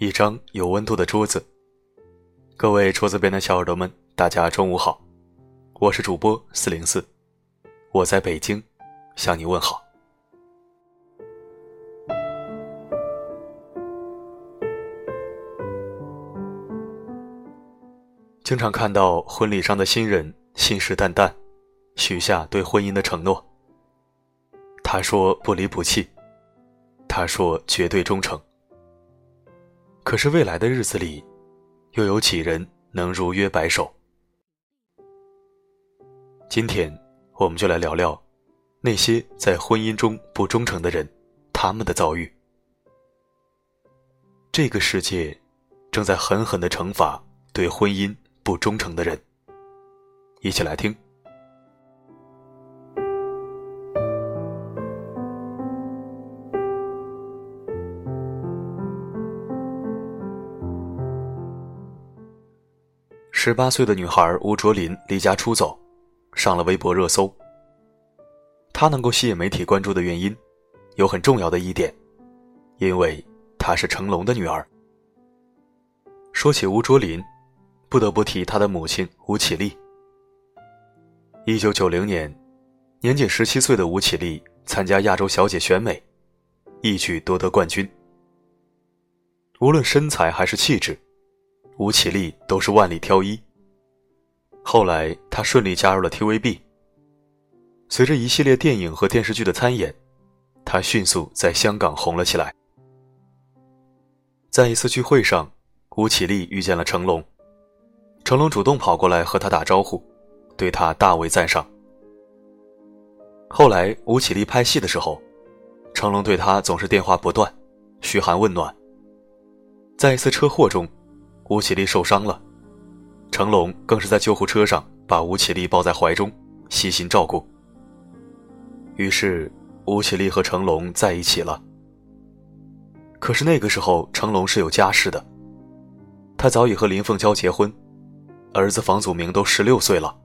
一张有温度的桌子。各位桌子边的小耳朵们，大家中午好，我是主播四零四，我在北京向你问好。经常看到婚礼上的新人信誓旦旦，许下对婚姻的承诺。他说不离不弃，他说绝对忠诚。可是未来的日子里，又有几人能如约白首？今天，我们就来聊聊那些在婚姻中不忠诚的人，他们的遭遇。这个世界正在狠狠的惩罚对婚姻不忠诚的人。一起来听。十八岁的女孩吴卓林离家出走，上了微博热搜。她能够吸引媒体关注的原因，有很重要的一点，因为她是成龙的女儿。说起吴卓林，不得不提她的母亲吴绮莉。一九九零年，年仅十七岁的吴绮莉参加亚洲小姐选美，一举夺得冠军。无论身材还是气质。吴绮莉都是万里挑一。后来，他顺利加入了 TVB。随着一系列电影和电视剧的参演，他迅速在香港红了起来。在一次聚会上，吴绮莉遇见了成龙，成龙主动跑过来和他打招呼，对他大为赞赏。后来，吴绮莉拍戏的时候，成龙对她总是电话不断，嘘寒问暖。在一次车祸中。吴绮莉受伤了，成龙更是在救护车上把吴绮莉抱在怀中，细心照顾。于是，吴绮莉和成龙在一起了。可是那个时候，成龙是有家室的，他早已和林凤娇结婚，儿子房祖名都十六岁了。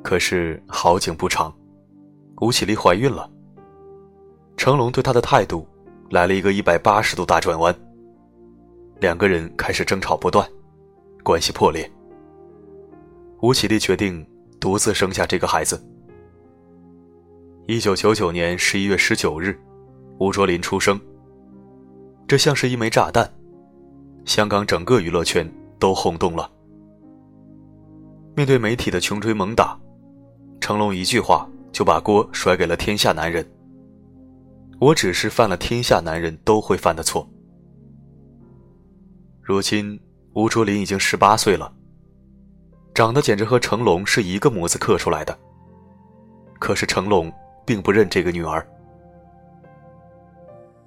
可是好景不长，吴绮莉怀孕了。成龙对她的态度来了一个一百八十度大转弯。两个人开始争吵不断，关系破裂。吴绮莉决定独自生下这个孩子。一九九九年十一月十九日，吴卓林出生。这像是一枚炸弹，香港整个娱乐圈都轰动了。面对媒体的穷追猛打，成龙一句话就把锅甩给了天下男人：“我只是犯了天下男人都会犯的错。”如今，吴卓林已经十八岁了，长得简直和成龙是一个模子刻出来的。可是成龙并不认这个女儿，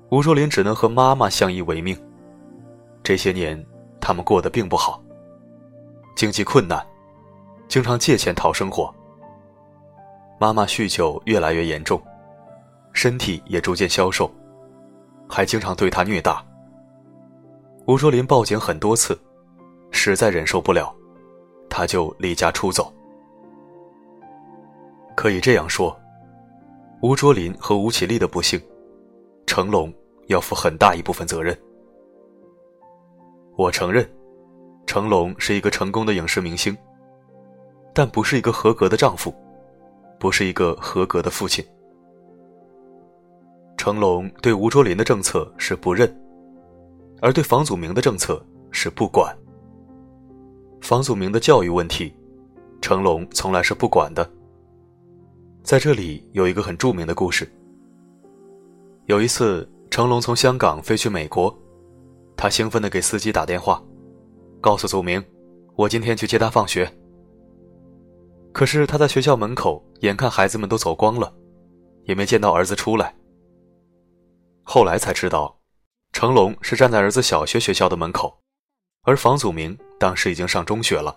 吴卓林只能和妈妈相依为命。这些年，他们过得并不好，经济困难，经常借钱讨生活。妈妈酗酒越来越严重，身体也逐渐消瘦，还经常对她虐打。吴卓林报警很多次，实在忍受不了，他就离家出走。可以这样说，吴卓林和吴绮莉的不幸，成龙要负很大一部分责任。我承认，成龙是一个成功的影视明星，但不是一个合格的丈夫，不是一个合格的父亲。成龙对吴卓林的政策是不认。而对房祖名的政策是不管。房祖名的教育问题，成龙从来是不管的。在这里有一个很著名的故事。有一次，成龙从香港飞去美国，他兴奋地给司机打电话，告诉祖明：“我今天去接他放学。”可是他在学校门口，眼看孩子们都走光了，也没见到儿子出来。后来才知道。成龙是站在儿子小学学校的门口，而房祖名当时已经上中学了。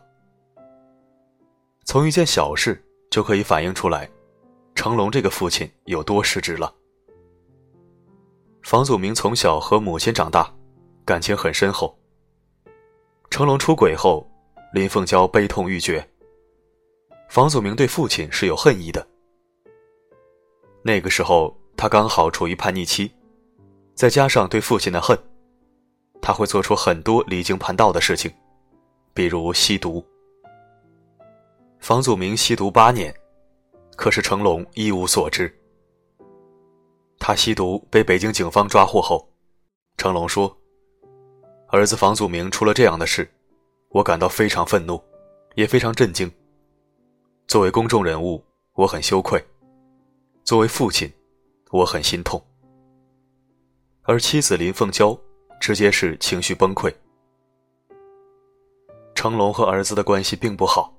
从一件小事就可以反映出来，成龙这个父亲有多失职了。房祖名从小和母亲长大，感情很深厚。成龙出轨后，林凤娇悲痛欲绝。房祖名对父亲是有恨意的。那个时候，他刚好处于叛逆期。再加上对父亲的恨，他会做出很多离经叛道的事情，比如吸毒。房祖名吸毒八年，可是成龙一无所知。他吸毒被北京警方抓获后，成龙说：“儿子房祖名出了这样的事，我感到非常愤怒，也非常震惊。作为公众人物，我很羞愧；作为父亲，我很心痛。”而妻子林凤娇直接是情绪崩溃。成龙和儿子的关系并不好。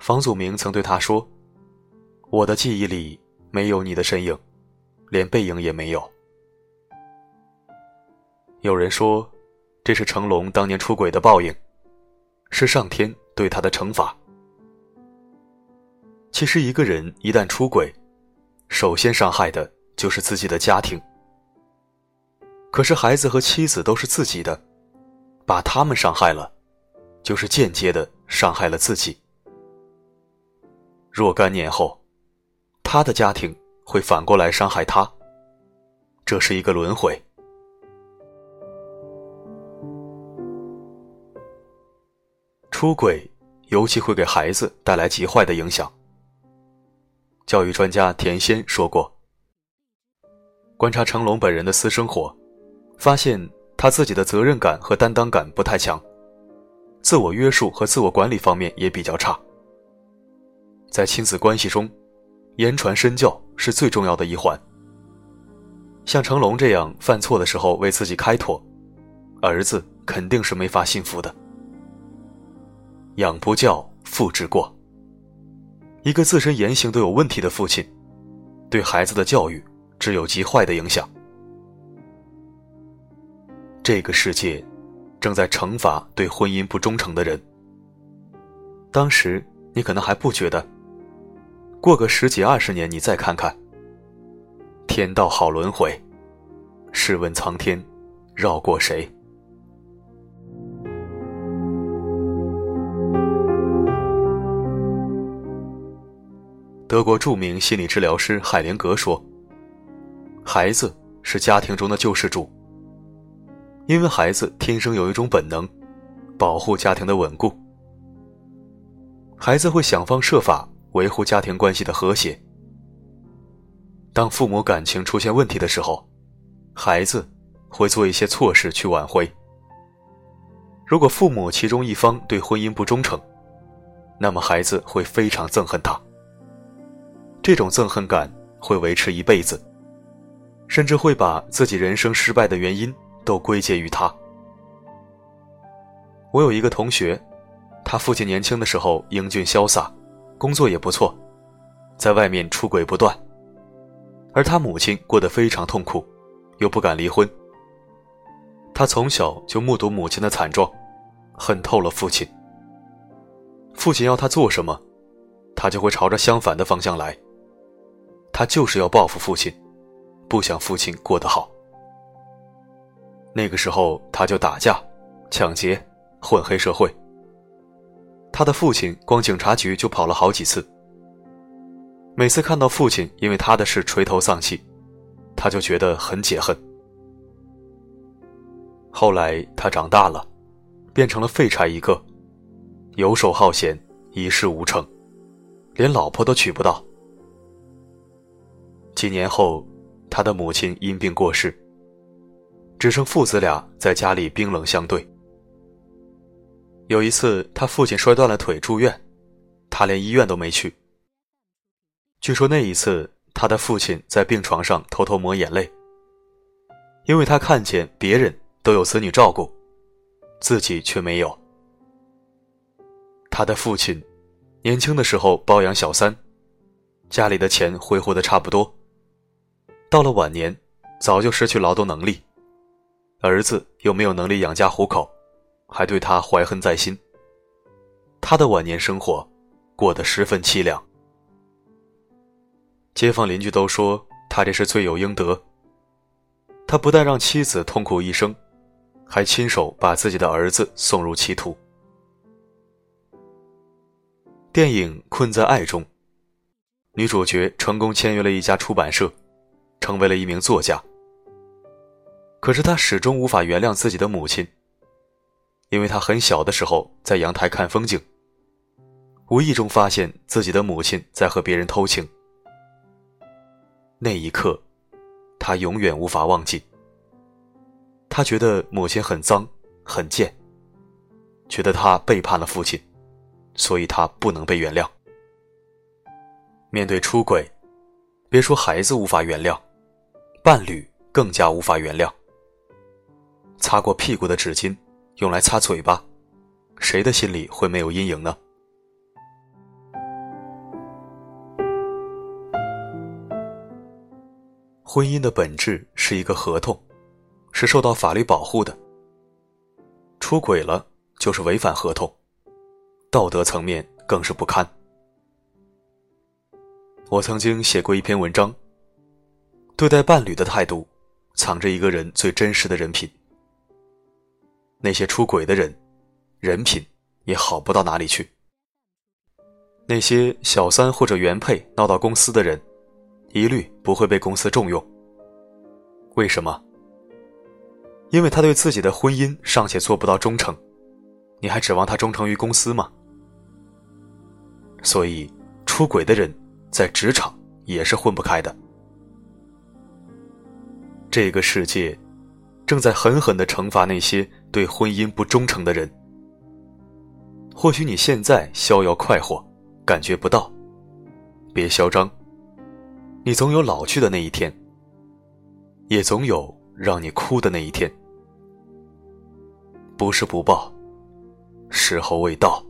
房祖名曾对他说：“我的记忆里没有你的身影。”连背影也没有。有人说，这是成龙当年出轨的报应，是上天对他的惩罚。其实，一个人一旦出轨，首先伤害的就是自己的家庭。可是，孩子和妻子都是自己的，把他们伤害了，就是间接的伤害了自己。若干年后，他的家庭。会反过来伤害他，这是一个轮回。出轨尤其会给孩子带来极坏的影响。教育专家田先说过，观察成龙本人的私生活，发现他自己的责任感和担当感不太强，自我约束和自我管理方面也比较差，在亲子关系中。言传身教是最重要的一环。像成龙这样犯错的时候为自己开脱，儿子肯定是没法幸福的。养不教，父之过。一个自身言行都有问题的父亲，对孩子的教育只有极坏的影响。这个世界正在惩罚对婚姻不忠诚的人。当时你可能还不觉得。过个十几二十年，你再看看。天道好轮回，试问苍天，绕过谁？德国著名心理治疗师海灵格说：“孩子是家庭中的救世主，因为孩子天生有一种本能，保护家庭的稳固。孩子会想方设法。”维护家庭关系的和谐。当父母感情出现问题的时候，孩子会做一些错事去挽回。如果父母其中一方对婚姻不忠诚，那么孩子会非常憎恨他。这种憎恨感会维持一辈子，甚至会把自己人生失败的原因都归结于他。我有一个同学，他父亲年轻的时候英俊潇洒。工作也不错，在外面出轨不断，而他母亲过得非常痛苦，又不敢离婚。他从小就目睹母亲的惨状，恨透了父亲。父亲要他做什么，他就会朝着相反的方向来。他就是要报复父亲，不想父亲过得好。那个时候，他就打架、抢劫、混黑社会。他的父亲光警察局就跑了好几次。每次看到父亲因为他的事垂头丧气，他就觉得很解恨。后来他长大了，变成了废柴一个，游手好闲，一事无成，连老婆都娶不到。几年后，他的母亲因病过世，只剩父子俩在家里冰冷相对。有一次，他父亲摔断了腿住院，他连医院都没去。据说那一次，他的父亲在病床上偷偷抹眼泪，因为他看见别人都有子女照顾，自己却没有。他的父亲年轻的时候包养小三，家里的钱挥霍的差不多，到了晚年，早就失去劳动能力，儿子又没有能力养家糊口。还对他怀恨在心。他的晚年生活过得十分凄凉，街坊邻居都说他这是罪有应得。他不但让妻子痛苦一生，还亲手把自己的儿子送入歧途。电影《困在爱》中，女主角成功签约了一家出版社，成为了一名作家。可是他始终无法原谅自己的母亲，因为他很小的时候在阳台看风景，无意中发现自己的母亲在和别人偷情。那一刻，他永远无法忘记。他觉得母亲很脏、很贱，觉得他背叛了父亲，所以他不能被原谅。面对出轨，别说孩子无法原谅，伴侣更加无法原谅。擦过屁股的纸巾，用来擦嘴巴，谁的心里会没有阴影呢？婚姻的本质是一个合同，是受到法律保护的。出轨了就是违反合同，道德层面更是不堪。我曾经写过一篇文章，对待伴侣的态度，藏着一个人最真实的人品。那些出轨的人，人品也好不到哪里去。那些小三或者原配闹到公司的人，一律不会被公司重用。为什么？因为他对自己的婚姻尚且做不到忠诚，你还指望他忠诚于公司吗？所以，出轨的人在职场也是混不开的。这个世界。正在狠狠的惩罚那些对婚姻不忠诚的人。或许你现在逍遥快活，感觉不到，别嚣张。你总有老去的那一天，也总有让你哭的那一天。不是不报，时候未到。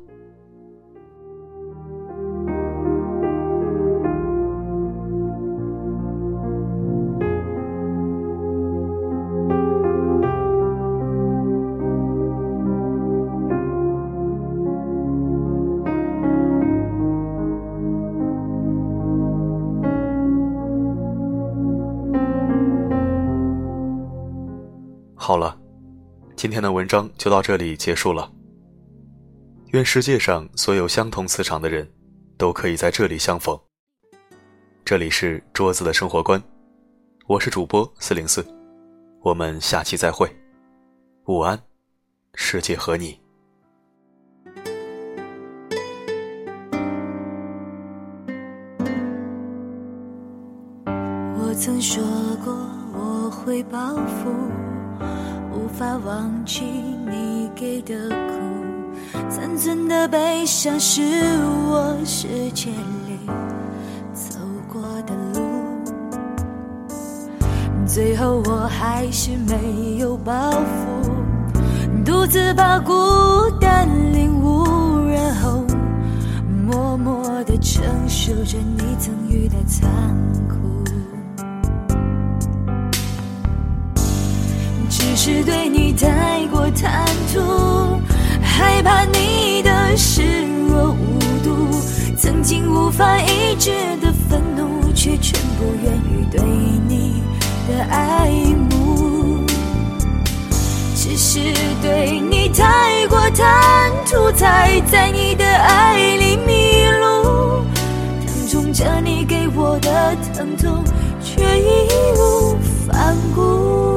今天的文章就到这里结束了。愿世界上所有相同磁场的人，都可以在这里相逢。这里是桌子的生活观，我是主播四零四，我们下期再会，午安，世界和你。我曾说过我会报复。无法忘记你给的苦，残存的悲伤是我世界里走过的路。最后我还是没有包袱，独自把孤单领悟，然后默默地承受着你曾遇的残酷。是对你太过贪图，害怕你的视若无睹，曾经无法抑制的愤怒，却全部源于对你的爱慕。只是对你太过贪图，才在你的爱里迷路，疼痛着你给我的疼痛，却义无反顾。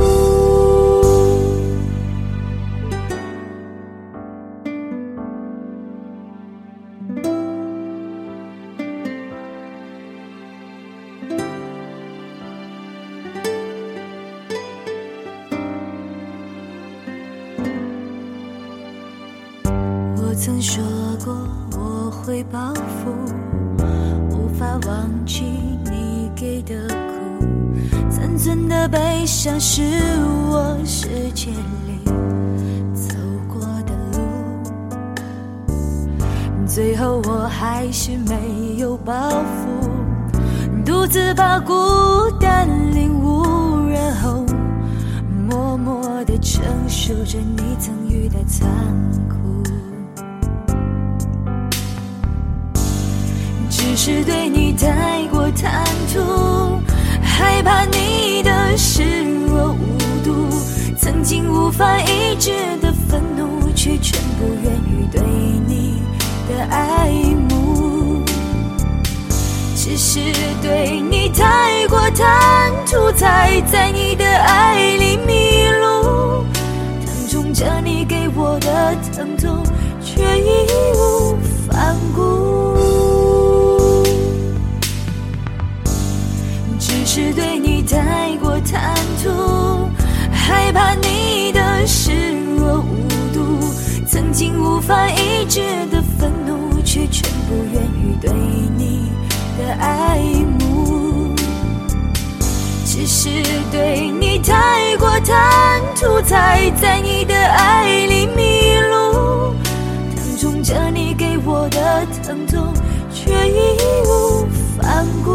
曾说过我会报复，无法忘记你给的苦，残存的悲伤是我世界里走过的路。最后我还是没有报复，独自把孤单领悟，然后默默地承受着你曾遇的残酷。是对你太过贪图，害怕你的视若无睹，曾经无法抑制的愤怒，却全部源于对你的爱慕。只是对你太过贪图，才在你的爱里迷。着你给我的疼痛，却义无反顾。是对你太过贪图，害怕你的视若无睹，曾经无法抑制的愤怒，却全部源于对你的爱慕。只是对你太过贪图，才在你的爱里迷路，疼痛着你给我的疼痛。却义无反顾